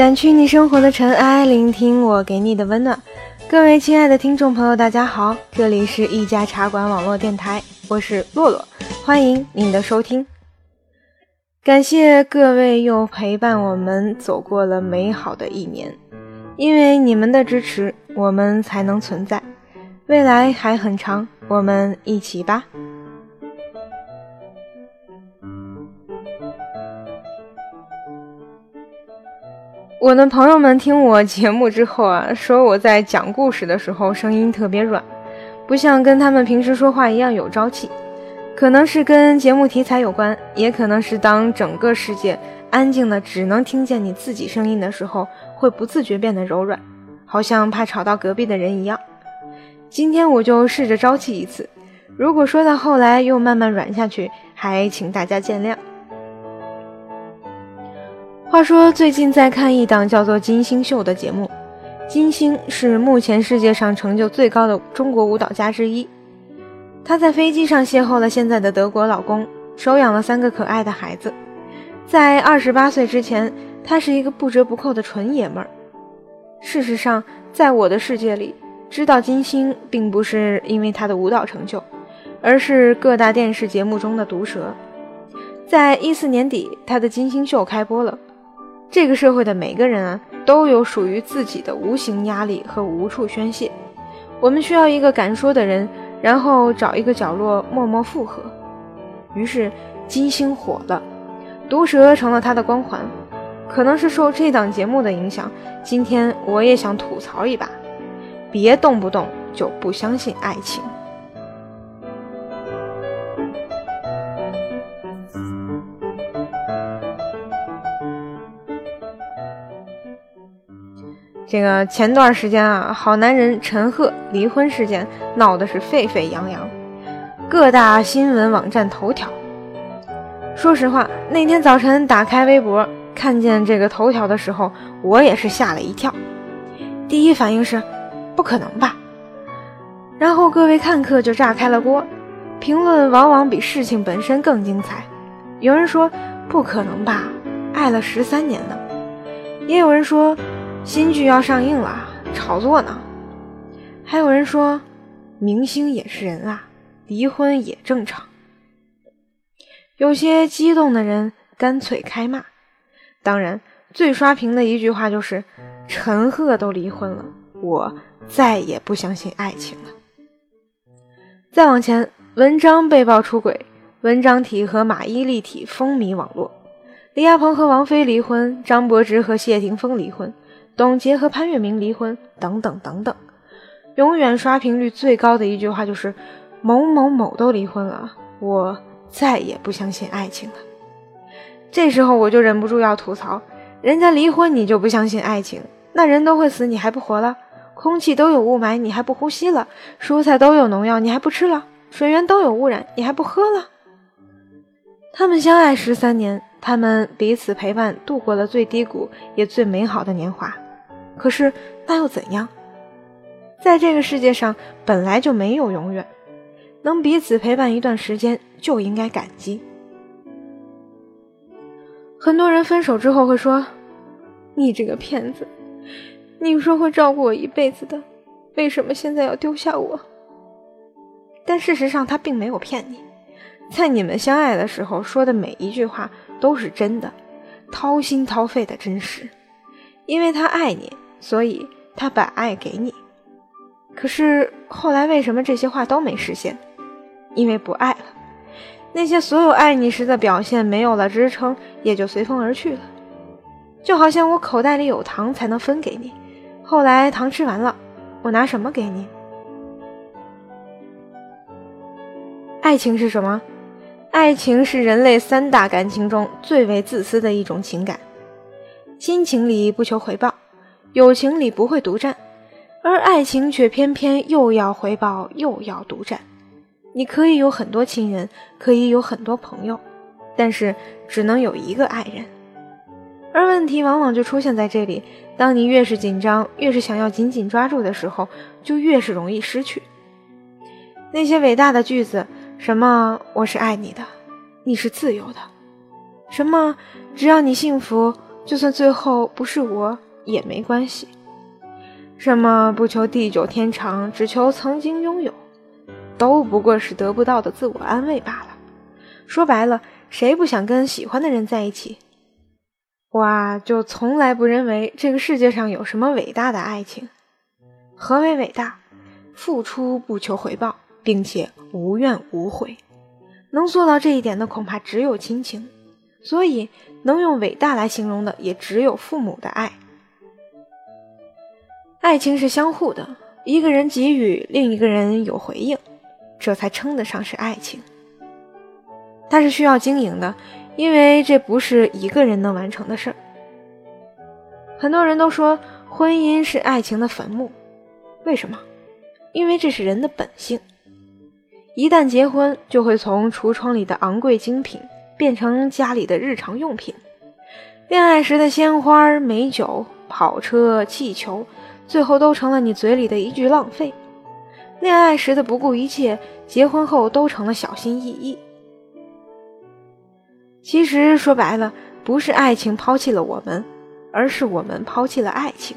掸去你生活的尘埃，聆听我给你的温暖。各位亲爱的听众朋友，大家好，这里是一家茶馆网络电台，我是洛洛，欢迎您的收听。感谢各位又陪伴我们走过了美好的一年，因为你们的支持，我们才能存在。未来还很长，我们一起吧。我的朋友们听我节目之后啊，说我在讲故事的时候声音特别软，不像跟他们平时说话一样有朝气。可能是跟节目题材有关，也可能是当整个世界安静的只能听见你自己声音的时候，会不自觉变得柔软，好像怕吵到隔壁的人一样。今天我就试着朝气一次，如果说到后来又慢慢软下去，还请大家见谅。话说，最近在看一档叫做《金星秀》的节目。金星是目前世界上成就最高的中国舞蹈家之一。她在飞机上邂逅了现在的德国老公，收养了三个可爱的孩子。在二十八岁之前，她是一个不折不扣的纯爷们儿。事实上，在我的世界里，知道金星并不是因为她的舞蹈成就，而是各大电视节目中的毒舌。在一四年底，她的《金星秀》开播了。这个社会的每个人啊，都有属于自己的无形压力和无处宣泄。我们需要一个敢说的人，然后找一个角落默默附和。于是金星火了，毒舌成了他的光环。可能是受这档节目的影响，今天我也想吐槽一把：别动不动就不相信爱情。这个前段时间啊，好男人陈赫离婚事件闹得是沸沸扬扬，各大新闻网站头条。说实话，那天早晨打开微博看见这个头条的时候，我也是吓了一跳。第一反应是，不可能吧？然后各位看客就炸开了锅，评论往往比事情本身更精彩。有人说不可能吧，爱了十三年呢，也有人说。新剧要上映了，炒作呢。还有人说，明星也是人啊，离婚也正常。有些激动的人干脆开骂。当然，最刷屏的一句话就是：“陈赫都离婚了，我再也不相信爱情了。”再往前，文章被曝出轨，文章体和马伊琍体风靡网络。李亚鹏和王菲离婚，张柏芝和谢霆锋离婚。董洁和潘粤明离婚，等等等等，永远刷屏率最高的一句话就是“某某某都离婚了，我再也不相信爱情了。”这时候我就忍不住要吐槽：人家离婚你就不相信爱情？那人都会死你还不活了？空气都有雾霾你还不呼吸了？蔬菜都有农药你还不吃了？水源都有污染你还不喝了？他们相爱十三年，他们彼此陪伴度过了最低谷也最美好的年华。可是那又怎样？在这个世界上本来就没有永远，能彼此陪伴一段时间就应该感激。很多人分手之后会说：“你这个骗子，你说会照顾我一辈子的，为什么现在要丢下我？”但事实上他并没有骗你，在你们相爱的时候说的每一句话都是真的，掏心掏肺的真实，因为他爱你。所以他把爱给你，可是后来为什么这些话都没实现？因为不爱了。那些所有爱你时的表现没有了支撑，也就随风而去了。就好像我口袋里有糖才能分给你，后来糖吃完了，我拿什么给你？爱情是什么？爱情是人类三大感情中最为自私的一种情感，亲情里不求回报。友情里不会独占，而爱情却偏偏又要回报又要独占。你可以有很多亲人，可以有很多朋友，但是只能有一个爱人。而问题往往就出现在这里：当你越是紧张，越是想要紧紧抓住的时候，就越是容易失去。那些伟大的句子，什么“我是爱你的，你是自由的”，什么“只要你幸福”。就算最后不是我也没关系。什么不求地久天长，只求曾经拥有，都不过是得不到的自我安慰罢了。说白了，谁不想跟喜欢的人在一起？我啊，就从来不认为这个世界上有什么伟大的爱情。何为伟大？付出不求回报，并且无怨无悔。能做到这一点的，恐怕只有亲情。所以，能用伟大来形容的，也只有父母的爱。爱情是相互的，一个人给予，另一个人有回应，这才称得上是爱情。它是需要经营的。因为这不是一个人能完成的事儿。很多人都说婚姻是爱情的坟墓，为什么？因为这是人的本性。一旦结婚，就会从橱窗里的昂贵精品变成家里的日常用品。恋爱时的鲜花、美酒、跑车、气球，最后都成了你嘴里的一句浪费。恋爱时的不顾一切，结婚后都成了小心翼翼。其实说白了，不是爱情抛弃了我们，而是我们抛弃了爱情。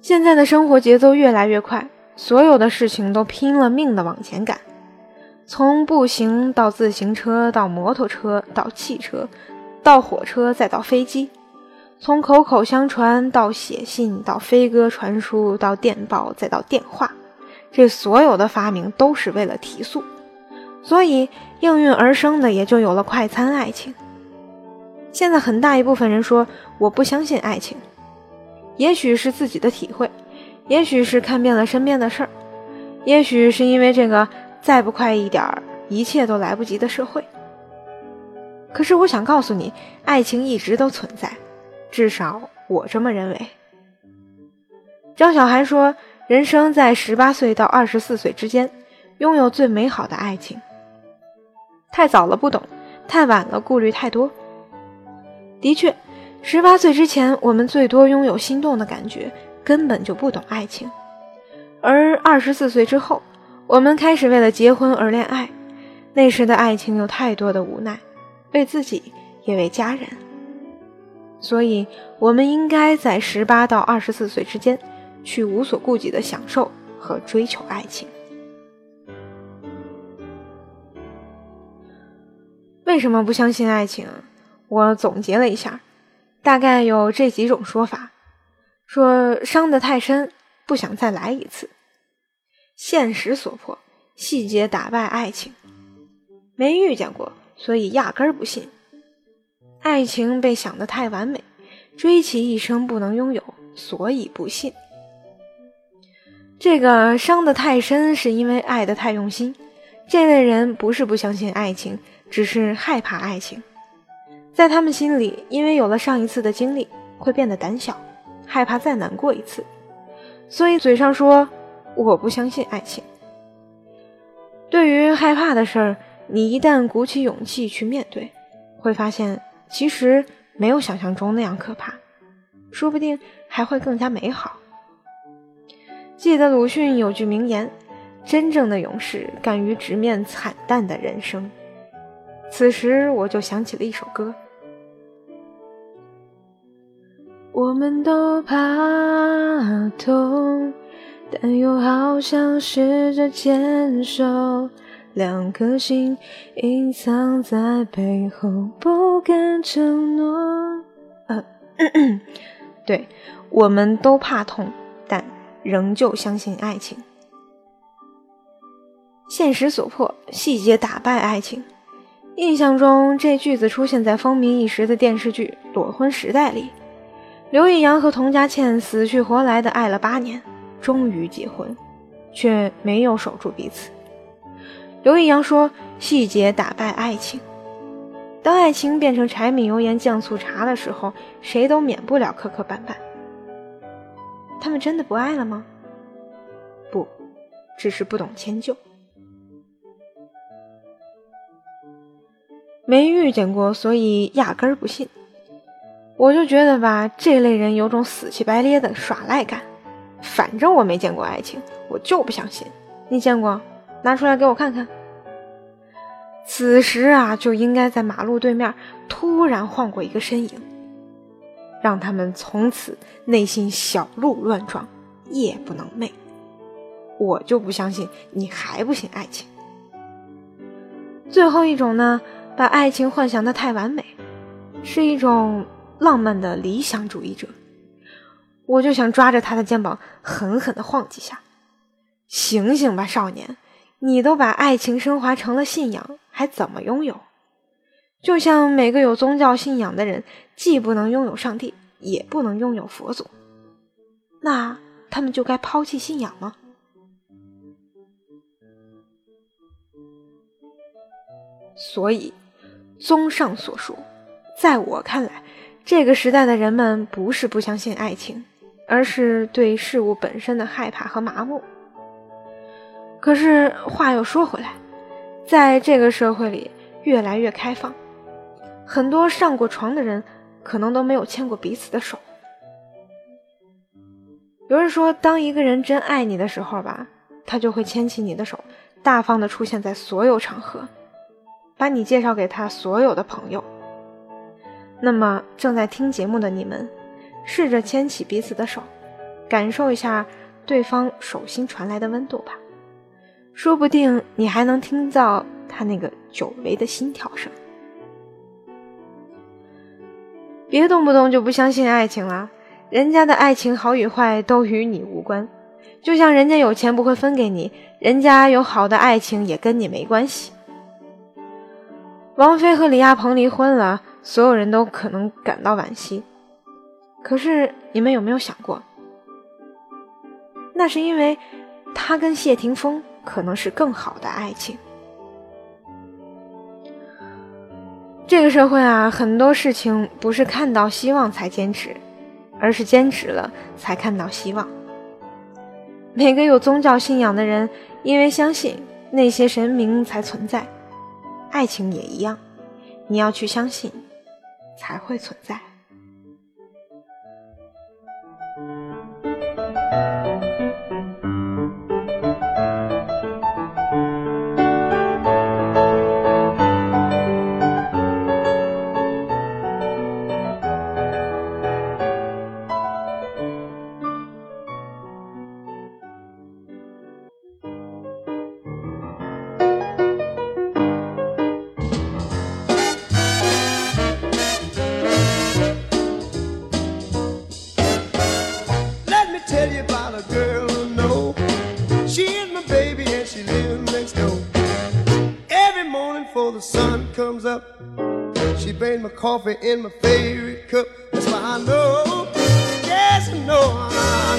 现在的生活节奏越来越快，所有的事情都拼了命的往前赶，从步行到自行车，到摩托车，到汽车，到火车，再到飞机；从口口相传到写信，到飞鸽传书，到电报，再到电话，这所有的发明都是为了提速。所以应运而生的也就有了快餐爱情。现在很大一部分人说我不相信爱情，也许是自己的体会，也许是看遍了身边的事儿，也许是因为这个再不快一点儿，一切都来不及的社会。可是我想告诉你，爱情一直都存在，至少我这么认为。张小涵说，人生在十八岁到二十四岁之间，拥有最美好的爱情。太早了不懂，太晚了顾虑太多。的确，十八岁之前，我们最多拥有心动的感觉，根本就不懂爱情；而二十四岁之后，我们开始为了结婚而恋爱，那时的爱情有太多的无奈，为自己也为家人。所以，我们应该在十八到二十四岁之间，去无所顾忌的享受和追求爱情。为什么不相信爱情？我总结了一下，大概有这几种说法：说伤得太深，不想再来一次；现实所迫，细节打败爱情；没遇见过，所以压根儿不信；爱情被想得太完美，追其一生不能拥有，所以不信。这个伤得太深，是因为爱得太用心。这类人不是不相信爱情。只是害怕爱情，在他们心里，因为有了上一次的经历，会变得胆小，害怕再难过一次，所以嘴上说我不相信爱情。对于害怕的事儿，你一旦鼓起勇气去面对，会发现其实没有想象中那样可怕，说不定还会更加美好。记得鲁迅有句名言：“真正的勇士敢于直面惨淡的人生。”此时我就想起了一首歌。我们都怕痛，但又好想试着坚守。两颗心隐藏在背后，不敢承诺。呃，对，我们都怕痛，但仍旧相信爱情。现实所迫，细节打败爱情。印象中，这句子出现在风靡一时的电视剧《裸婚时代》里。刘易阳和童佳倩死去活来的爱了八年，终于结婚，却没有守住彼此。刘易阳说：“细节打败爱情。当爱情变成柴米油盐酱醋茶的时候，谁都免不了磕磕绊绊。他们真的不爱了吗？不，只是不懂迁就。”没遇见过，所以压根儿不信。我就觉得吧，这类人有种死乞白咧的耍赖感。反正我没见过爱情，我就不相信。你见过？拿出来给我看看。此时啊，就应该在马路对面突然晃过一个身影，让他们从此内心小鹿乱撞，夜不能寐。我就不相信你还不信爱情。最后一种呢，把爱情幻想的太完美，是一种浪漫的理想主义者。我就想抓着他的肩膀狠狠地晃几下，醒醒吧，少年！你都把爱情升华成了信仰，还怎么拥有？就像每个有宗教信仰的人，既不能拥有上帝，也不能拥有佛祖，那他们就该抛弃信仰吗？所以，综上所述，在我看来，这个时代的人们不是不相信爱情，而是对事物本身的害怕和麻木。可是话又说回来，在这个社会里越来越开放，很多上过床的人可能都没有牵过彼此的手。有人说，当一个人真爱你的时候吧，他就会牵起你的手，大方的出现在所有场合。把你介绍给他所有的朋友。那么，正在听节目的你们，试着牵起彼此的手，感受一下对方手心传来的温度吧。说不定你还能听到他那个久违的心跳声。别动不动就不相信爱情了，人家的爱情好与坏都与你无关。就像人家有钱不会分给你，人家有好的爱情也跟你没关系。王菲和李亚鹏离婚了，所有人都可能感到惋惜。可是你们有没有想过，那是因为他跟谢霆锋可能是更好的爱情。这个社会啊，很多事情不是看到希望才坚持，而是坚持了才看到希望。每个有宗教信仰的人，因为相信那些神明才存在。爱情也一样，你要去相信，才会存在。Coffee in my favorite cup. That's why I know, yes, I know,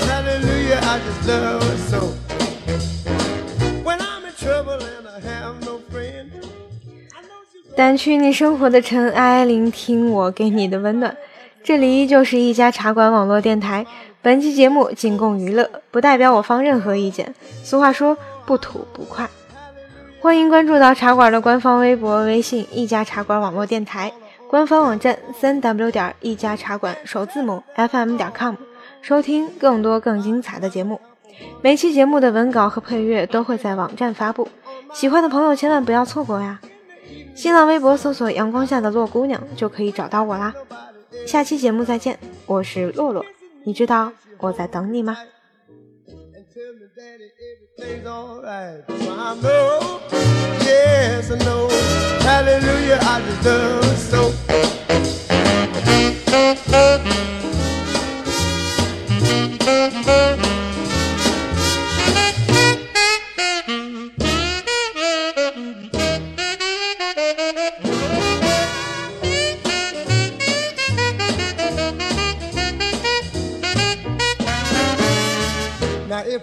hallelujah, I just love it so. When I'm in trouble and I have no friend. 掸去你生活的尘埃，聆听我给你的温暖。这里依旧是一家茶馆网络电台。本期节目仅供娱乐，不代表我方任何意见。俗话说，不吐不快。欢迎关注到茶馆的官方微博、微信“一家茶馆网络电台”。官方网站三 w 点一家茶馆首字母 fm 点 com，收听更多更精彩的节目。每期节目的文稿和配乐都会在网站发布，喜欢的朋友千万不要错过呀！新浪微博搜索“阳光下的洛姑娘”就可以找到我啦。下期节目再见，我是洛洛，你知道我在等你吗？everything's alright. I know, yes, I know. Hallelujah, I love so. if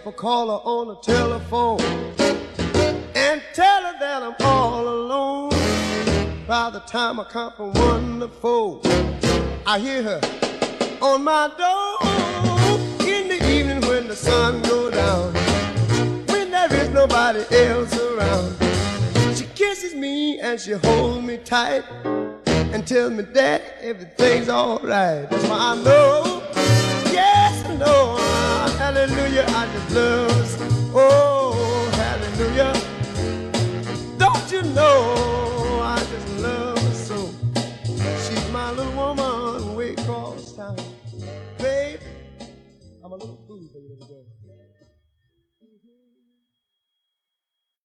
I call her on the telephone and tell her that I'm all alone. By the time I come from one to four, I hear her on my door in the evening when the sun goes down. When there is nobody else around, she kisses me and she holds me tight and tells me that everything's alright. That's why I know, yes I know hallelujah on the blues. Oh, hallelujah. Don't you know I just love her so? She's my little woman, way across town. Baby, I'm a little fool for you today.